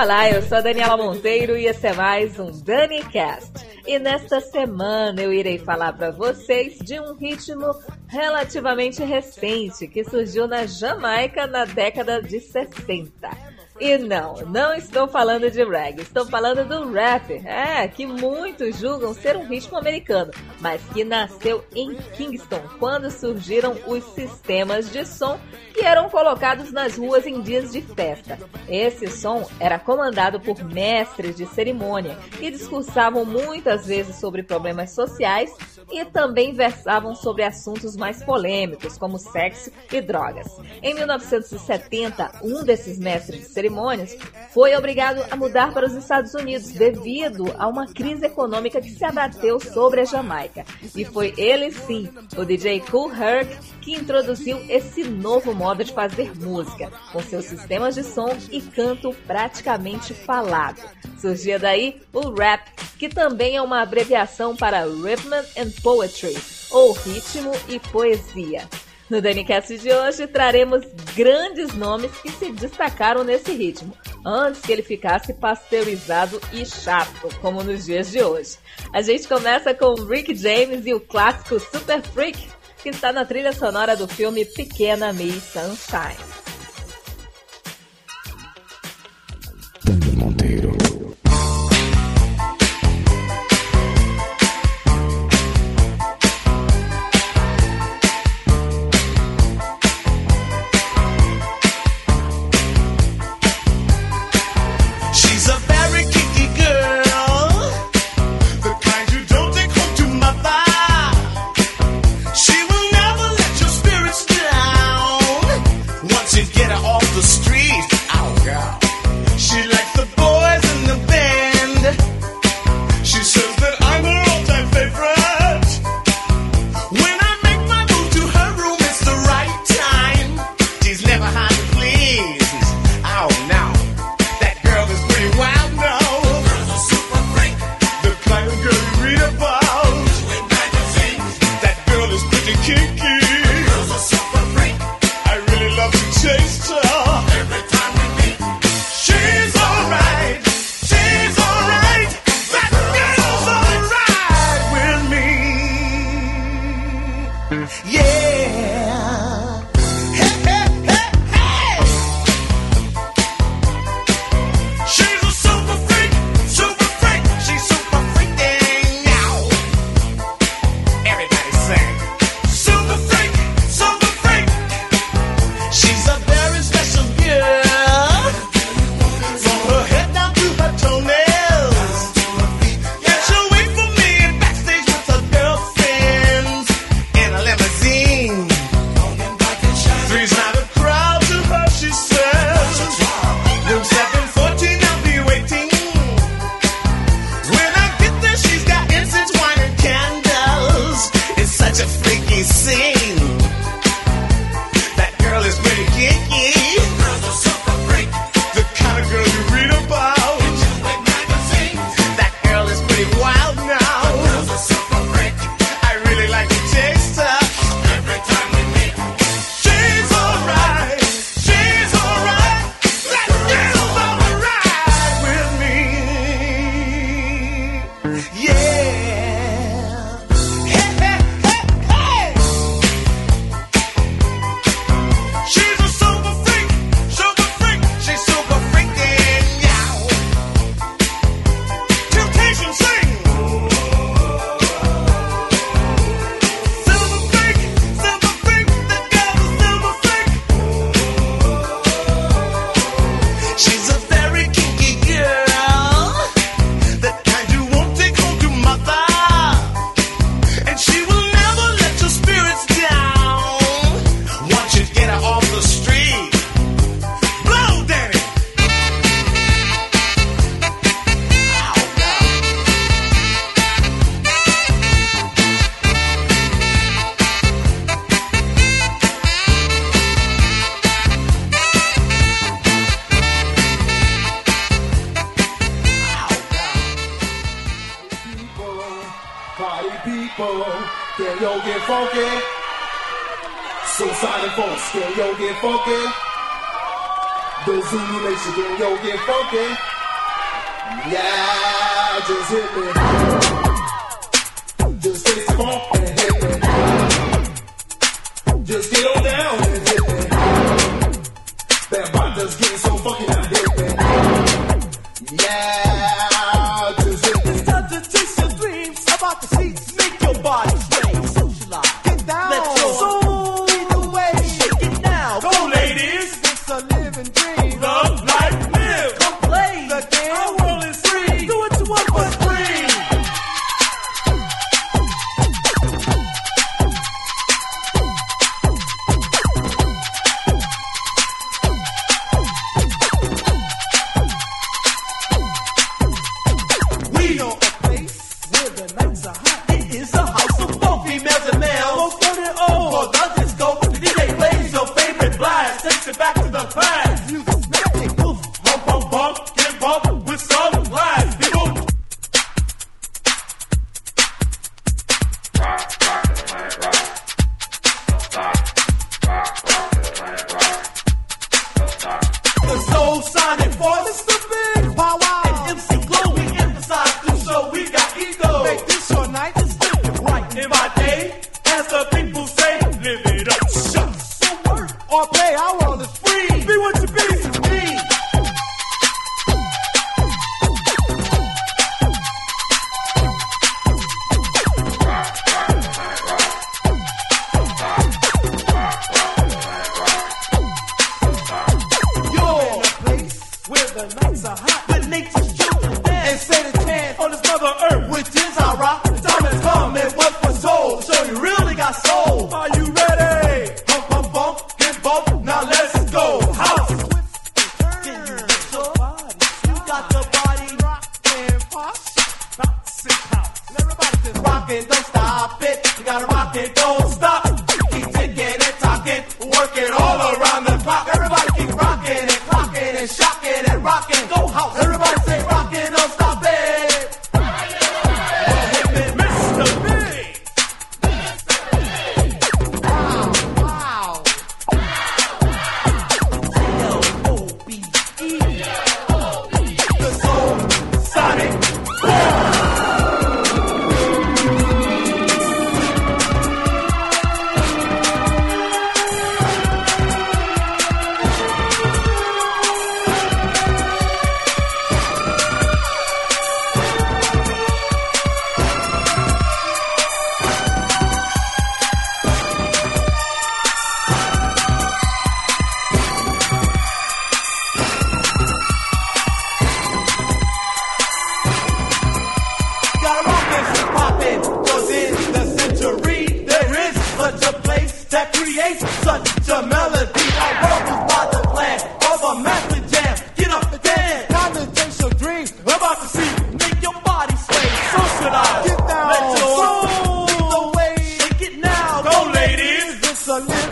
Olá, eu sou a Daniela Monteiro e esse é mais um DaniCast. E nesta semana eu irei falar para vocês de um ritmo relativamente recente que surgiu na Jamaica na década de 60. E não, não estou falando de reggae, estou falando do rap, é, que muitos julgam ser um ritmo americano, mas que nasceu em Kingston, quando surgiram os sistemas de som que eram colocados nas ruas em dias de festa. Esse som era comandado por mestres de cerimônia que discursavam muitas vezes sobre problemas sociais e também versavam sobre assuntos mais polêmicos, como sexo e drogas. Em 1970, um desses mestres de cerimônias foi obrigado a mudar para os Estados Unidos devido a uma crise econômica que se abateu sobre a Jamaica. E foi ele sim, o DJ Cool Herc, que introduziu esse novo modo de fazer música, com seus sistemas de som e canto praticamente falado. Surgia daí o rap, que também é uma abreviação para Rhythm and Poetry, ou ritmo e poesia. No DaniCast de hoje traremos grandes nomes que se destacaram nesse ritmo, antes que ele ficasse pasteurizado e chato, como nos dias de hoje. A gente começa com Rick James e o clássico Super Freak, que está na trilha sonora do filme Pequena Miss Sunshine. educated, party people. Can yo get funky? Suicide and folks, can yo get funky? The Zulu Nation, can yo get funky? Yeah, just hit me. Just get funk and hit me. Just get on down and hit me. That bot just getting so fucking out, hit me. Yeah.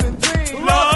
Love.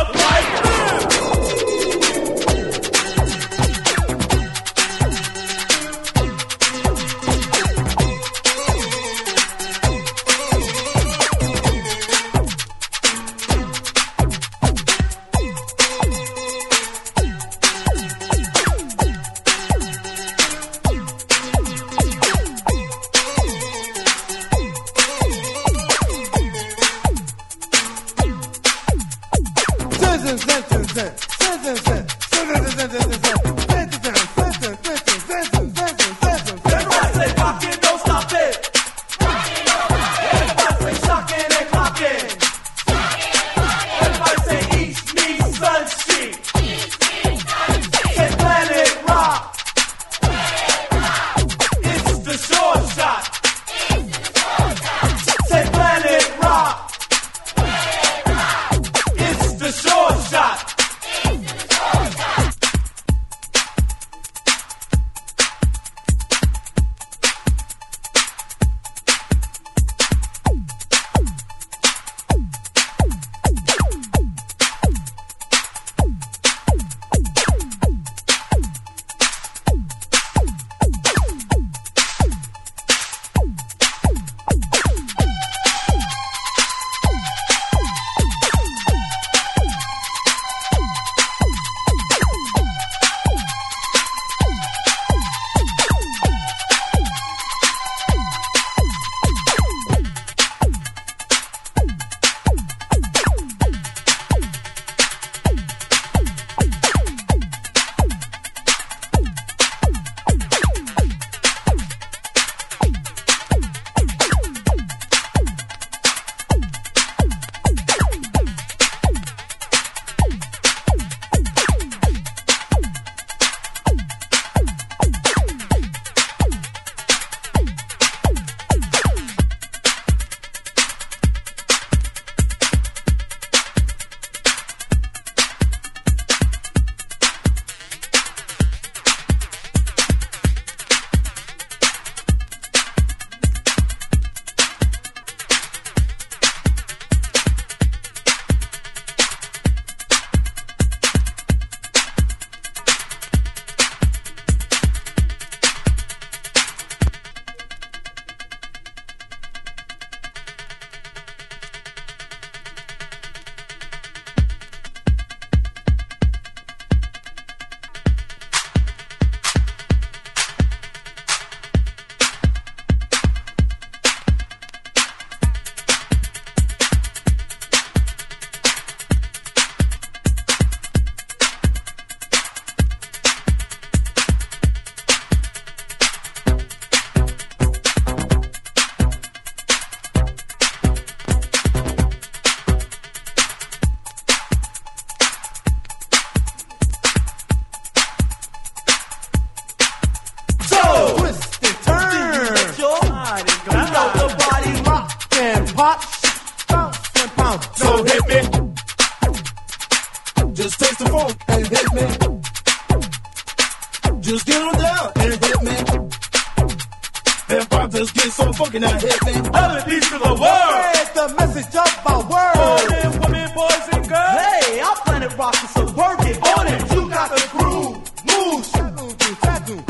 just get so fucking out here, man. Out the peace to the world. Spread the message of our world. Men, women, boys, and girls. Hey, our planet rocks is so working. On it, you got the groove. Move. Shadu, shadu.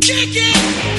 Kick it!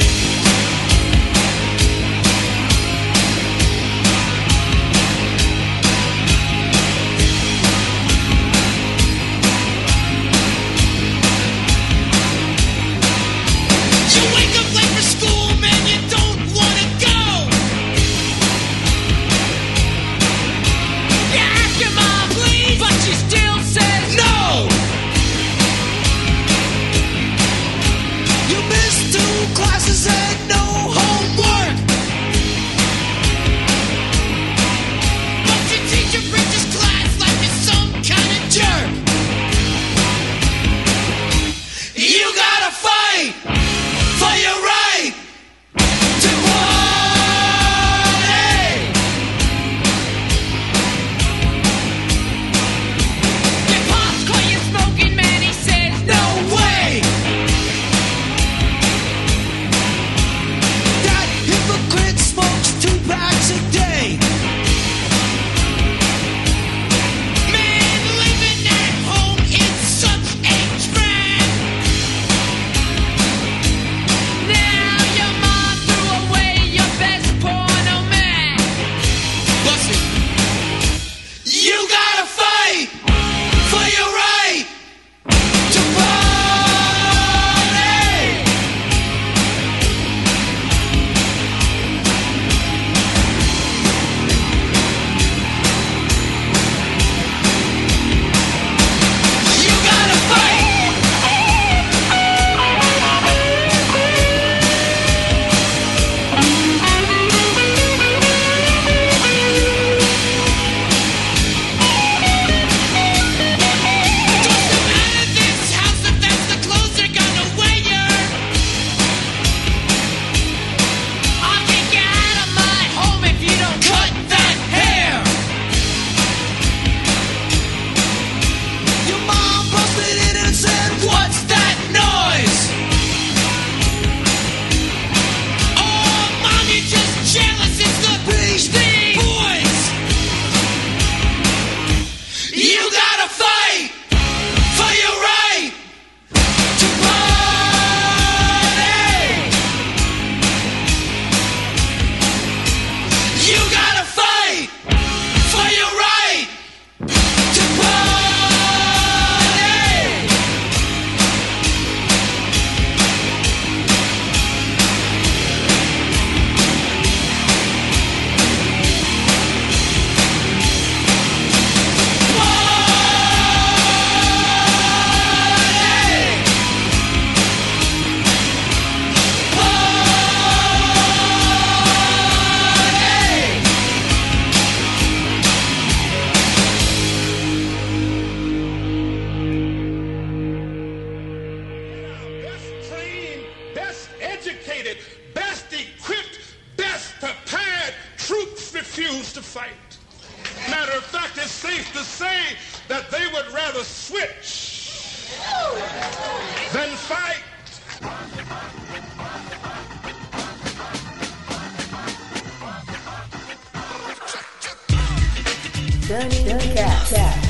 DanyCast. the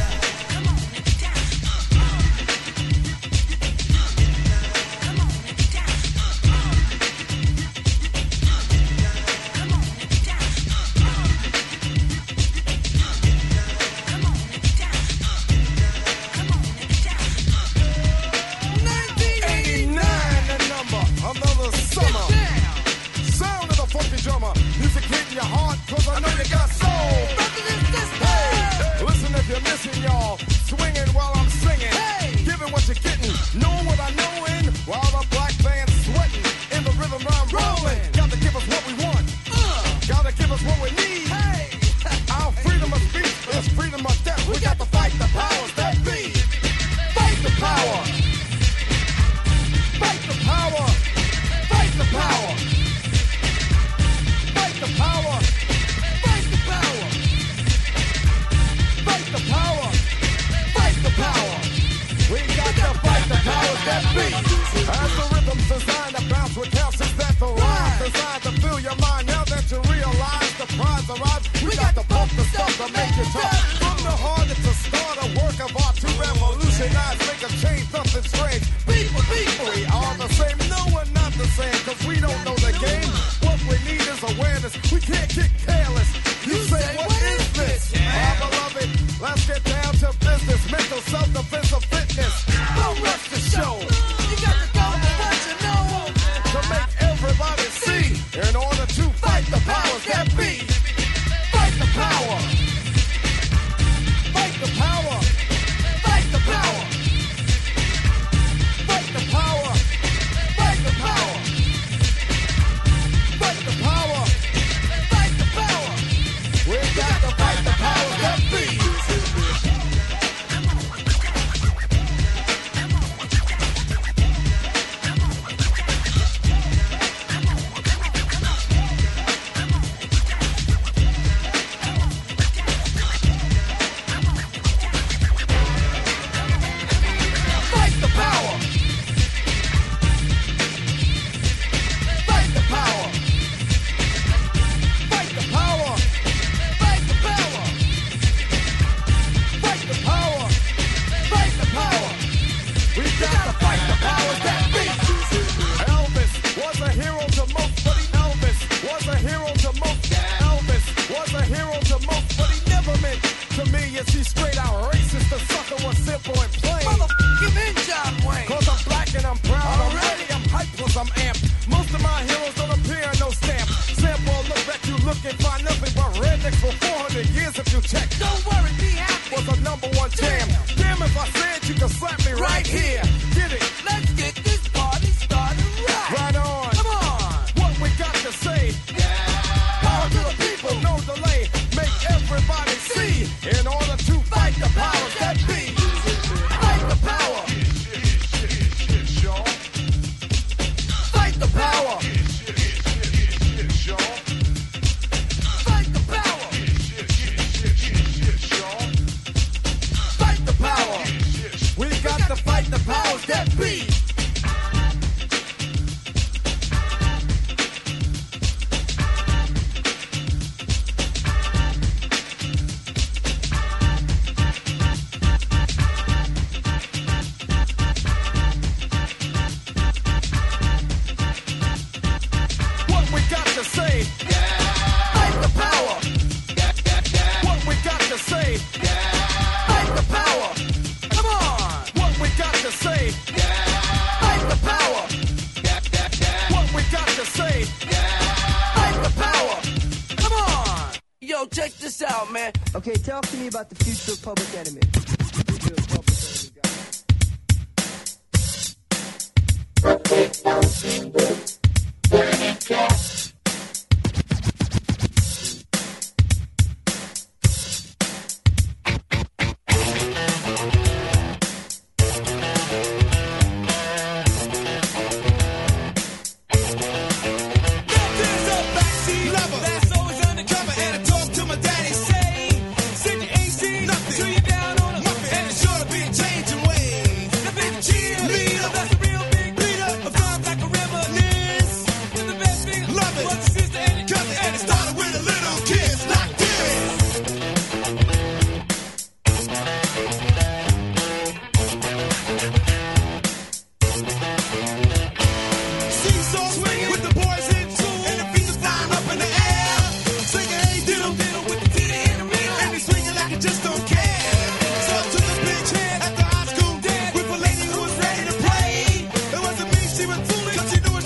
the powers that be.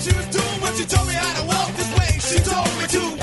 she was doing what she told me how to walk this way. She told me to.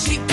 she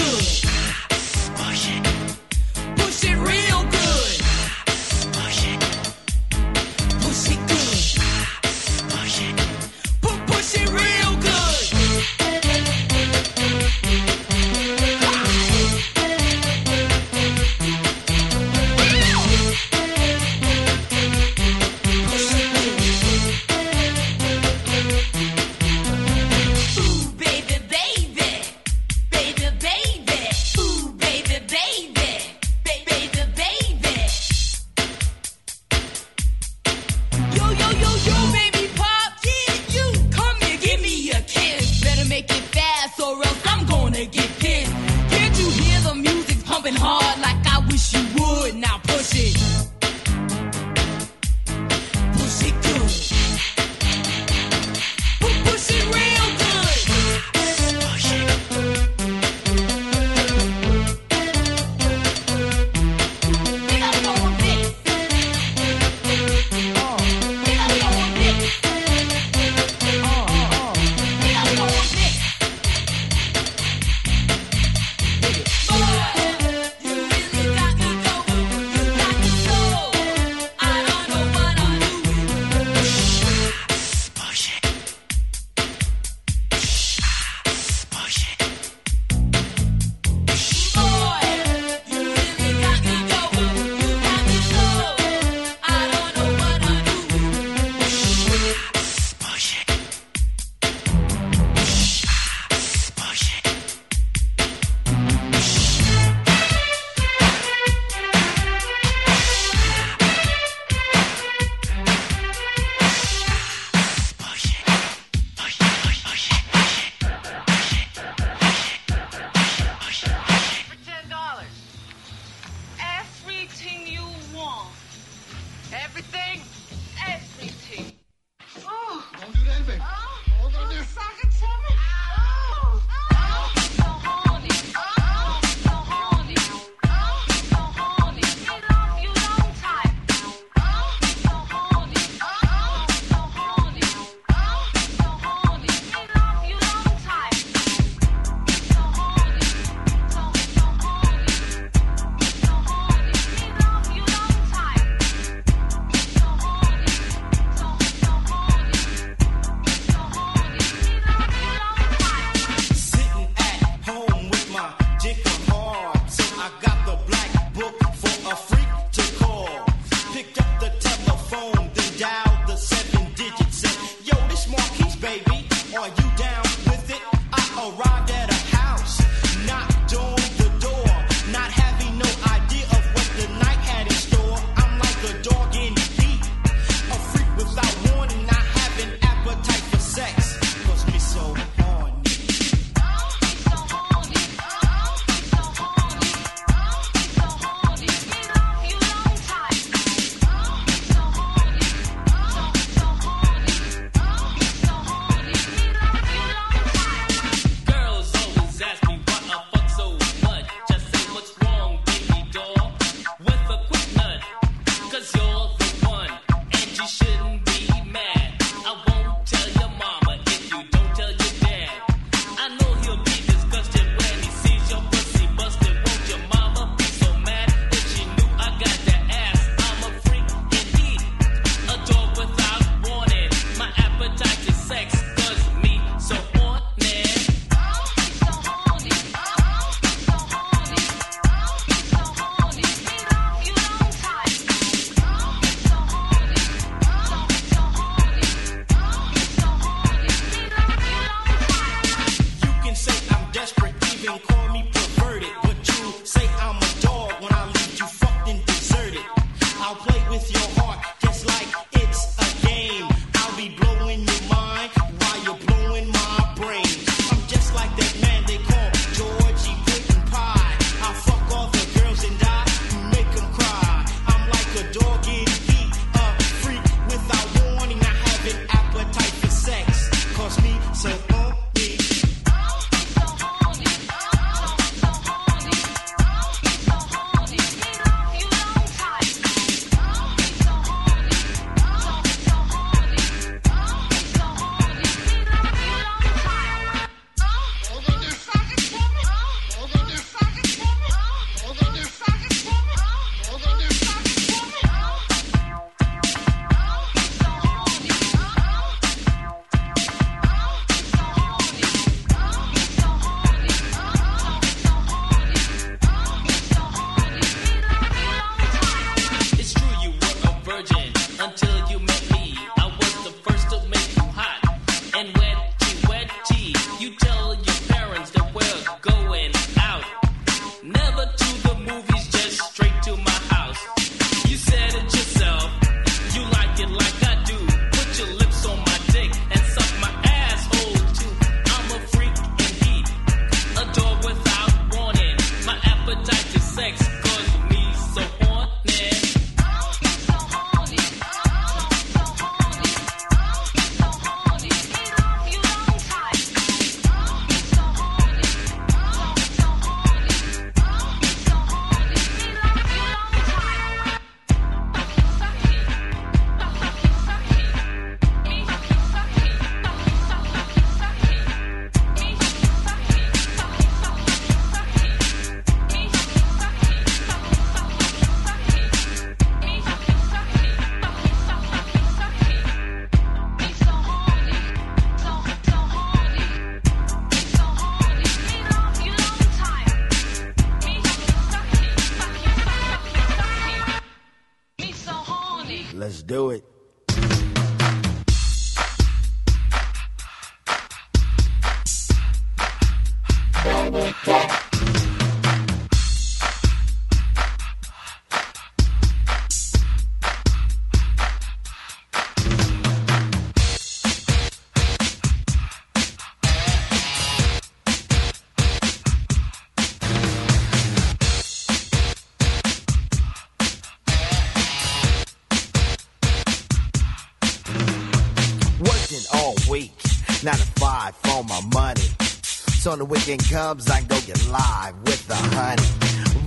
When the weekend comes, I go get live with the honey.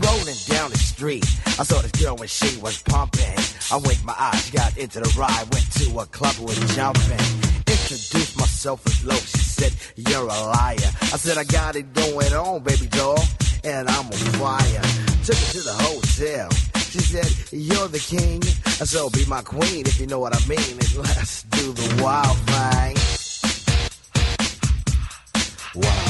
Rolling down the street, I saw this girl when she was pumping. I winked my eyes, got into the ride, went to a club, was jumping. Introduced myself as Loc, she said, You're a liar. I said, I got it going on, baby doll, and I'm on fire. Took her to the hotel. She said, You're the king, so be my queen if you know what I mean. And let's do the wild thing. Wild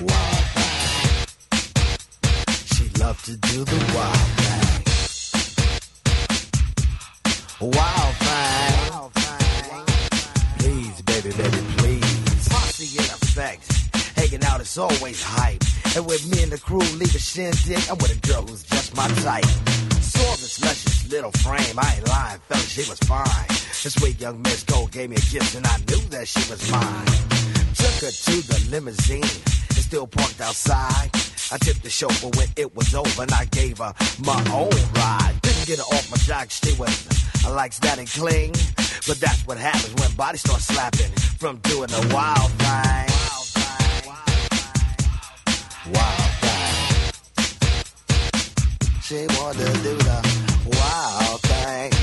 Wild thing. She loved to do the wild thing. Wild thing. Please, baby, baby, please. Posse in effect. Hanging out is always hype. And with me and the crew leave a shindig, I'm with a girl who's just my type. Saw this luscious little frame, I ain't lying, fella, she was fine. This sweet young Miss Gold gave me a kiss and I knew that she was mine. Took her to the limousine, it's still parked outside. I tipped the chauffeur when it was over and I gave her my own ride. Didn't get her off my jock, she was, I likes that and cling. But that's what happens when bodies start slapping from doing the wild thing. Wild thing. Wild thing. She wanted to do the wild thing.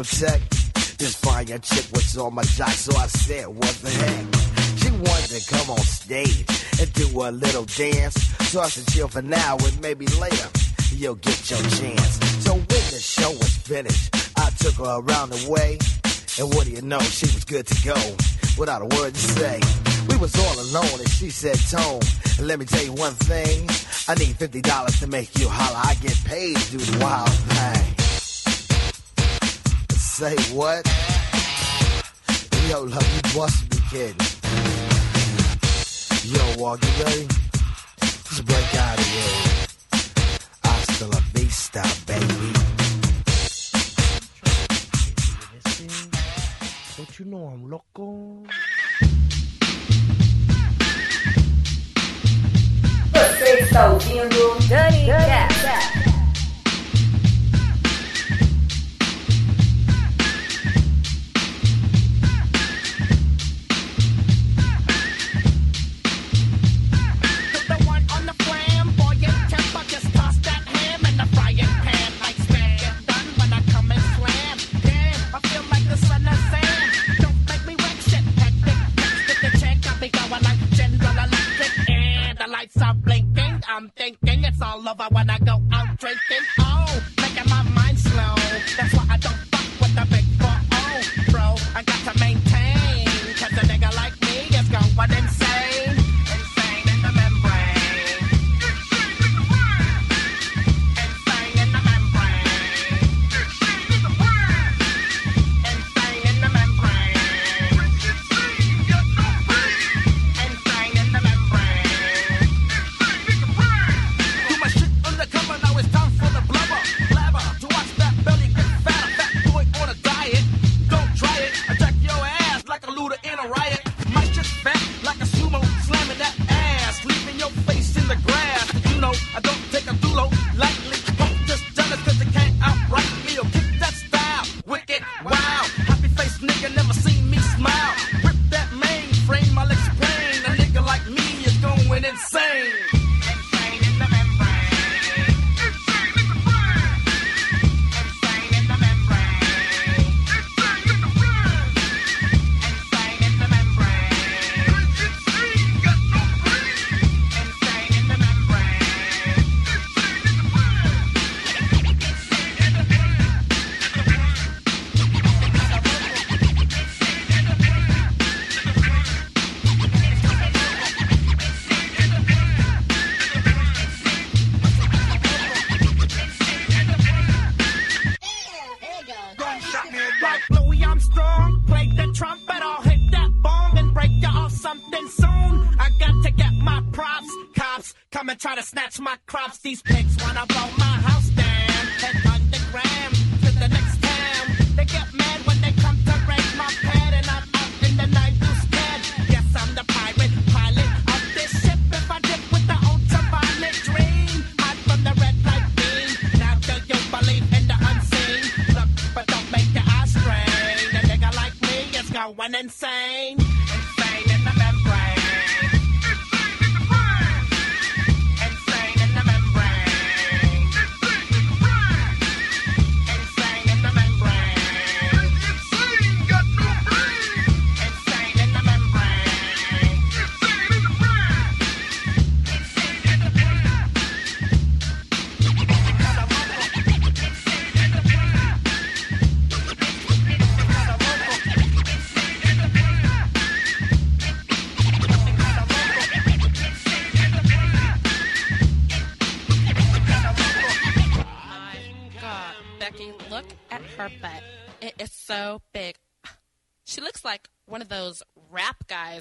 Local discotheque. This fire chick was on my jock, so I said, what the heck? She wanted to come on stage and do a little dance. So I said, chill for now and maybe later you'll get your chance. So when the show was finished, I took her around the way. And what do you know, she was good to go without a word to say. We was all alone and she said, Tone, let me tell you one thing. I need $50 to make you holler. I get paid to do the wild thing. Say what? Yo, love, you must be kidding. Yo, walk, you ready? Just break out of here. I still Hasta la vista, baby. Don't you know I'm loco? Você está ouvindo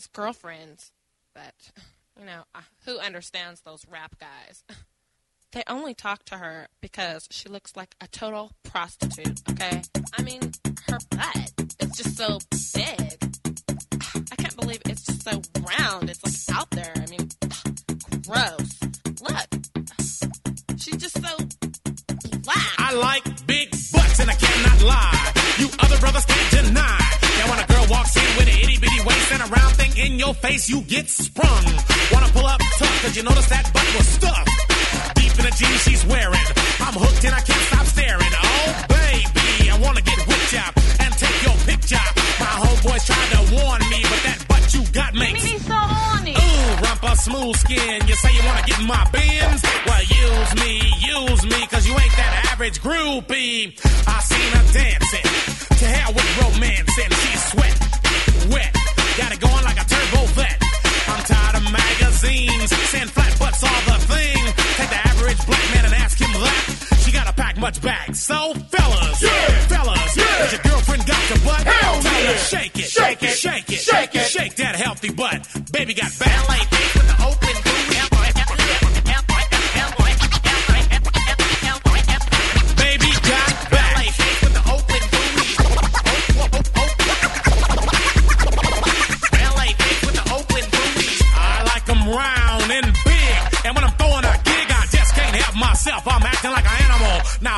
girlfriends. But, you know, who understands those rap guys? They only talk to her because she looks like a total prostitute, okay? I mean, her butt is just so big. I can't believe it's just so round. It's like out there. I mean, gross. Look. She's just so black. I like big butts and I cannot lie. You other brothers can't deny. Now when a girl walks in with an itty bitty in your face, you get sprung. Wanna pull up tough cause you notice that butt was stuffed. Deep in the jeans she's wearing. I'm hooked and I can't stop staring. Oh baby, I wanna get whipped up and take your picture. My homeboys tried to warn me, but that butt you got makes me so horny. Ooh, rumpa smooth skin. You say you wanna get in my Benz? Well, use me, use me, cause you ain't that average groupie. I seen her dancing. To hell with romance, and she's sweat, She gotta pack back. So, fellas, fellas, has your girlfriend got your butt? Hell Tell her yeah. shake it, Shake it. shake it, Shake it. shake that healthy butt. Baby got back.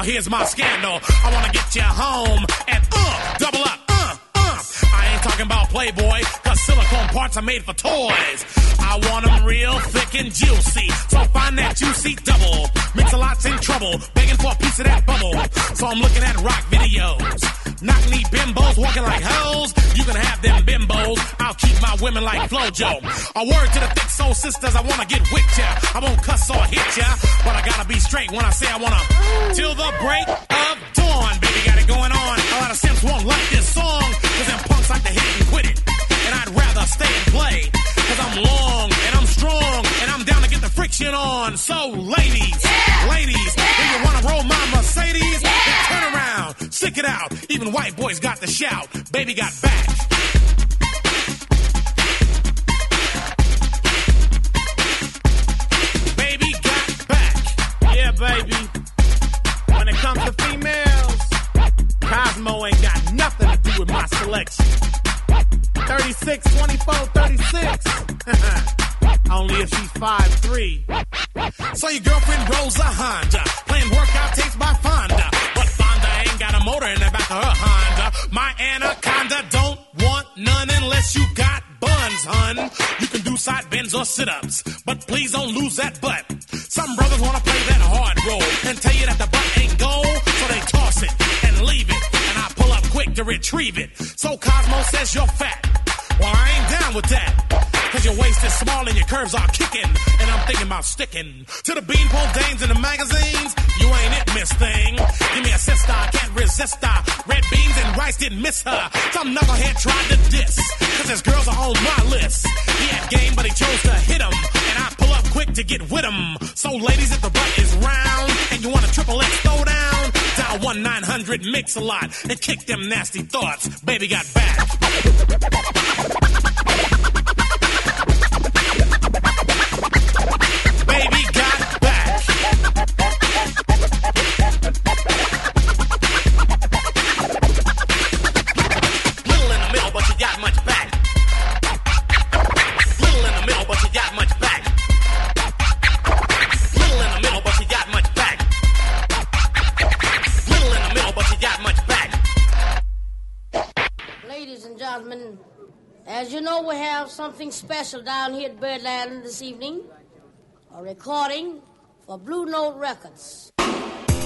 Now here's my scandal. I wanna get you home and uh, double up, uh, uh. I ain't talking about Playboy, cause silicone parts are made for toys. I want 'em real thick and juicy. So find that juicy double. Mix-a-Lot's in trouble, begging for a piece of that bubble. So I'm looking at rock videos. Knock knee bimbos walking like hoes. You can have them bimbos. I'll keep my women like Flojo. A word to the thick soul sisters, I wanna get with ya. I won't cuss or hit ya, but I gotta be straight when I say I wanna. Till the break of dawn, baby, got it going on. A lot of simps won't like this song, cause them punks like to hit and quit it. And I'd rather stay and play, cause I'm long and I'm strong, and I'm down to get the friction on. So, ladies, ladies, if Even white boys got the shout. Baby got back. Baby got back. Yeah, baby. When it comes to females, Cosmo ain't got nothing to do with my selection. 36, 24, 36. Only if she's 5'3. So your girlfriend rolls a Honda, playing workout tapes by Fonda. A motor in the back of her Honda. My anaconda don't want none unless you got buns, hun. You can do side bends or sit-ups, but please don't lose that butt. Some brothers wanna play that hard role and tell you that the butt ain't gold, so they toss it and leave it, and I pull up quick to retrieve it. So Cosmo says you're fat. Well, I ain't down with that. Cause your waist is small and your curves are kicking. And I'm thinking about sticking to the beanpole dames in the magazines. You ain't it, miss thing. Give me a sister, I can't resist her. Red beans and rice didn't miss her. Some knucklehead tried to diss. Cause his girls are on my list. He had game, but he chose to hit 'em. And I pull up quick to get with 'em. So, ladies, if the butt is round and you want a triple X throwdown, dial 1 900 Mix-a-Lot and kick them nasty thoughts. Baby got back. special down here at Birdland this evening. A recording for Blue Note Records.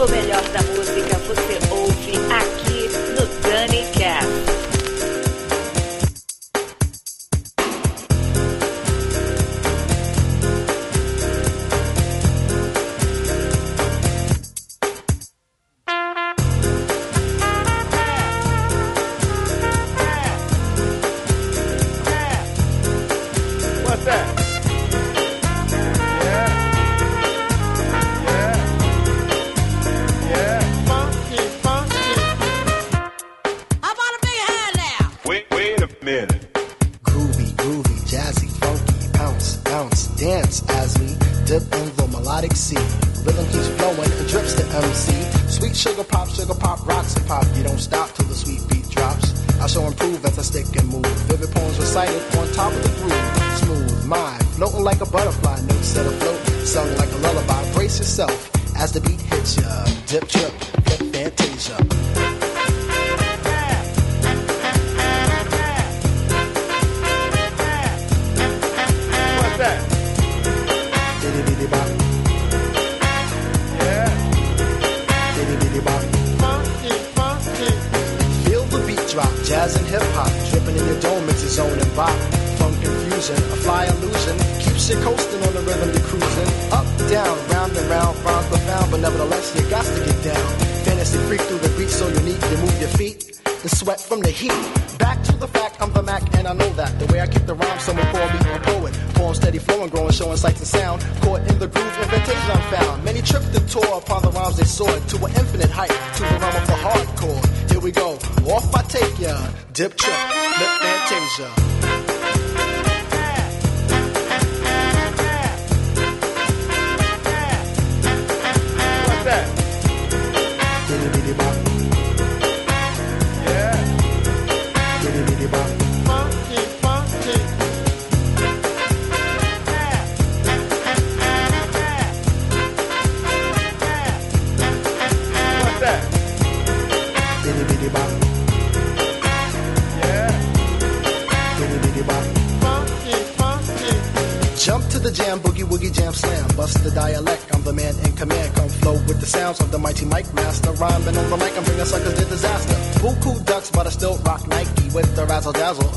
Melhor da música você ouve aqui no Cast. dip check.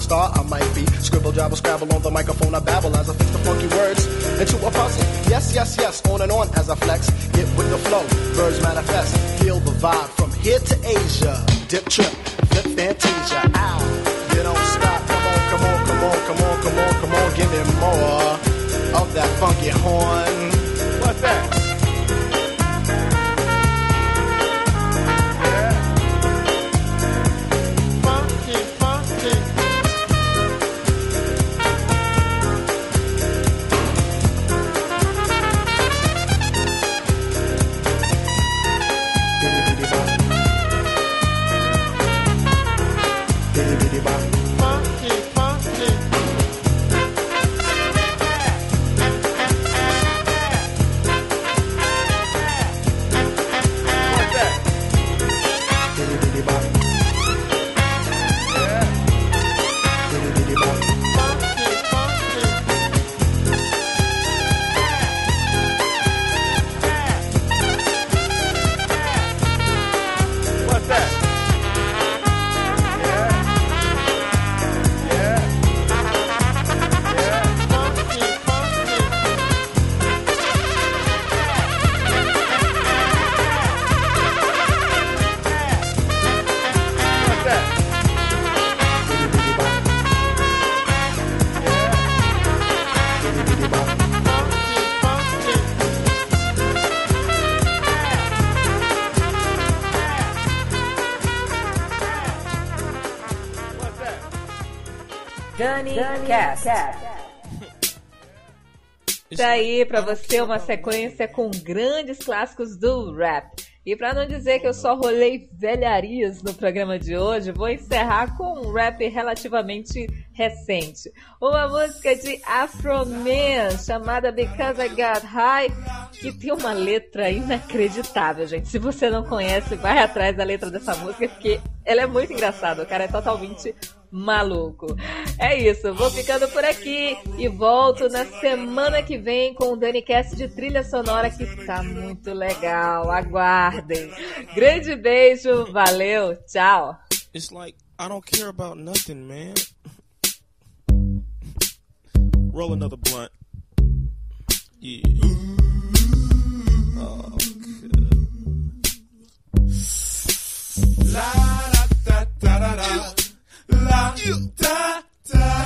star, I might be. Scribble, jabble, scrabble on the Dani, Cast. Tá aí para você uma sequência com grandes clássicos do rap. E para não dizer que eu só rolei velharias no programa de hoje, vou encerrar com um rap relativamente recente. Uma música de Afro Man chamada Because I Got High, que tem uma letra inacreditável, gente. Se você não conhece, vai atrás da letra dessa música porque ela é muito engraçada. O cara é totalmente maluco. É isso, vou ficando por aqui e volto na semana que vem com o DaniCast de trilha sonora que tá muito legal. Aguardem. Grande beijo, valeu, tchau. It's like I don't care about nothing, man. Roll another blunt. Yeah. Oh, La da da da da da. La da da.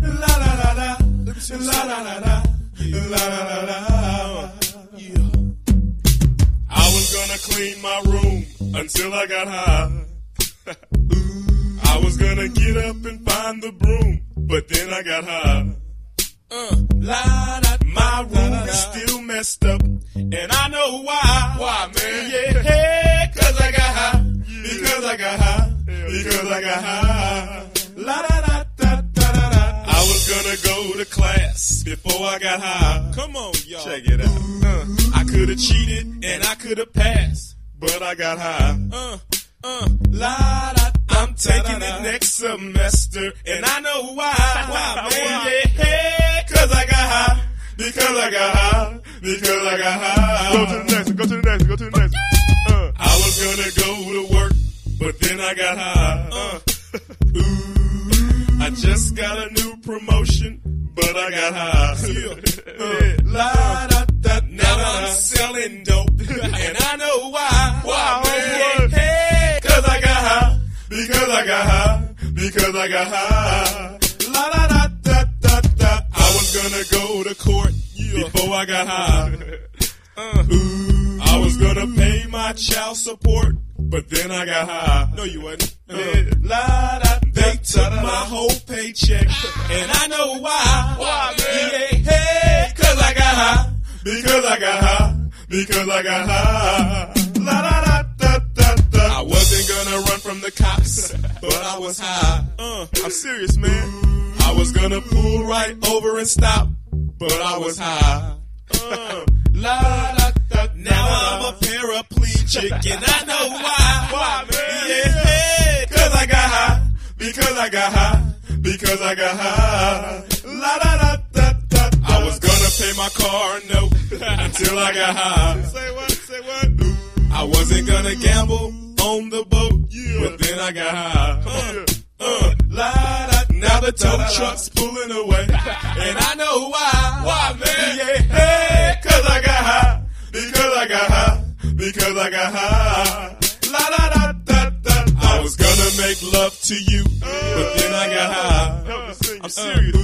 La la la la. La la la la. La la la la. I was gonna clean my room until I got high. I was gonna get up and find the broom, but then I got high. Uh, la, da, my room is still messed up, and I know why. Why, man? Yeah, hey, cause I got high. Because I got high. Because I got high. La da da da da da da. I was gonna go to class before I got high. Come on, y'all. Check it out. Uh, I could have cheated and I could have passed, but I got high. Uh, uh, la da. I'm taking it next semester, and I know why. Why, man? Yeah, hey, cause I got high. Because I got high. Because I got high. Go to the next. Go to the next. Go to the next. Uh, I was gonna go to work, but then I got high. Uh, ooh, I just got a new promotion, but I got high. Uh, la, da, da, now I'm selling dope, and I know why. Why, man? Hey, cause I got high. Because I got high. Because I got high. La da da da da da. I was gonna go to court before I got high. Uh, ooh, I was gonna pay my child support, but then I got high. No, you wasn't. Uh, la da. They took my whole paycheck, and I know why. Why, man? Yeah, hey, cause I got high. Because I got high. Because I got high. La da da da da da. I wasn't gonna run from the cops, but I was high. Uh, I'm serious, man. I was gonna pull right over and stop, but I was high. Uh, la da da. Now I'm a paraplegic, and I know why. Why, man? Yeah, hey, cause I got high. Because I got high. Because I got high. La da da da da. I was gonna pay my car note until I got high. Say what? Say what? I wasn't gonna gamble on the boat, but then I got high. Uh, uh, la, now the tow truck's pulling away, and I know why. Why, man? Yeah, hey, cause I got high. Because I got high. Because I got high. La da da da da. I was gonna make love to you, but then I got high. I'm serious.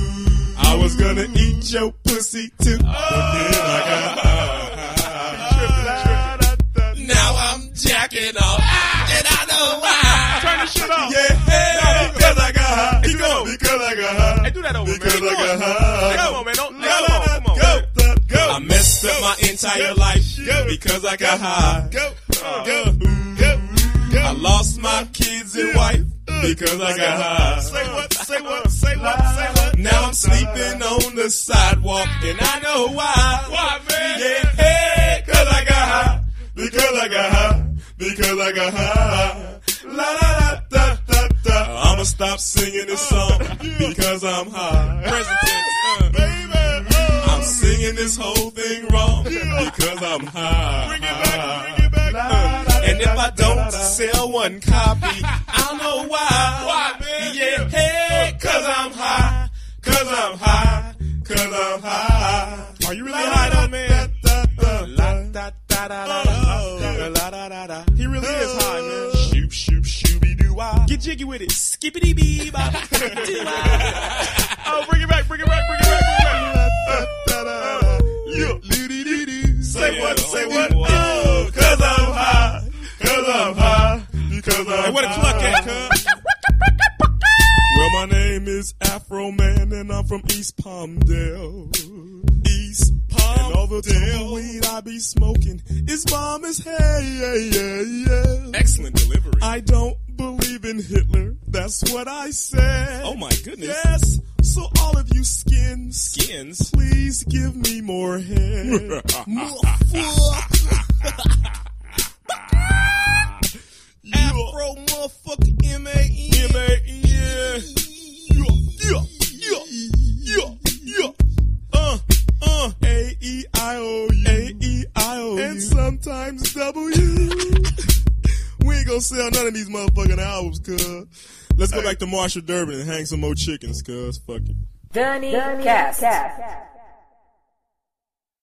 I was gonna eat your pussy too, but then I got high. Oh. Now I'm jacking off, got high. Hey, do that over, because I got high. Come on, man. Don't, come on, come on. Go, go. I messed up my entire life because I got high. Go, uh-huh. go, go. I lost my uh, kids and wife uh, because I uh, got high. Say what? Uh-huh. Uh-huh. Say what? Say what? Say what? Now I'm sleeping on the sidewalk and I know why. Why, man? Yeah, hey, cause I got high. Because I got high. Because I got high. La la da da da da. Stop singing this song because I'm high. Present tense, uh. baby. I'm singing this whole thing wrong because I'm high. Bring it back. Bring it back. Uh, and if I don't sell one copy, I'll know why. Why, man? Yeah, hey, cause I'm high. Cause I'm high. Cause I'm high. Are you really high though, man? He really is high, man. Get jiggy with it. Skippity bee bop. Oh, bring it back, bring it back, bring it back, bring it back. Yeah. Say what? Say what? Oh, cause I'm high. Cause I'm high. Because I'm hey, where the cluck at, cuz? Well, my name is Afroman, and I'm from East Palmdale. East Palmdale. And all the tumbleweed I be smoking is bomb as hey, yeah, yeah, yeah. Excellent delivery. I don't believe in Hitler. That's what I said. Oh my goodness. Yes. So all of you skins, Skins? please give me more head. Afro motherfucker M A N. M A E I O U A E I O U and sometimes W. we ain't gonna sell none of these motherfucking albums, cuz. Let's go back to Marshall Durbin and hang some more chickens, cuz. Fuck it. Dunny, Dunny Cast. Cast.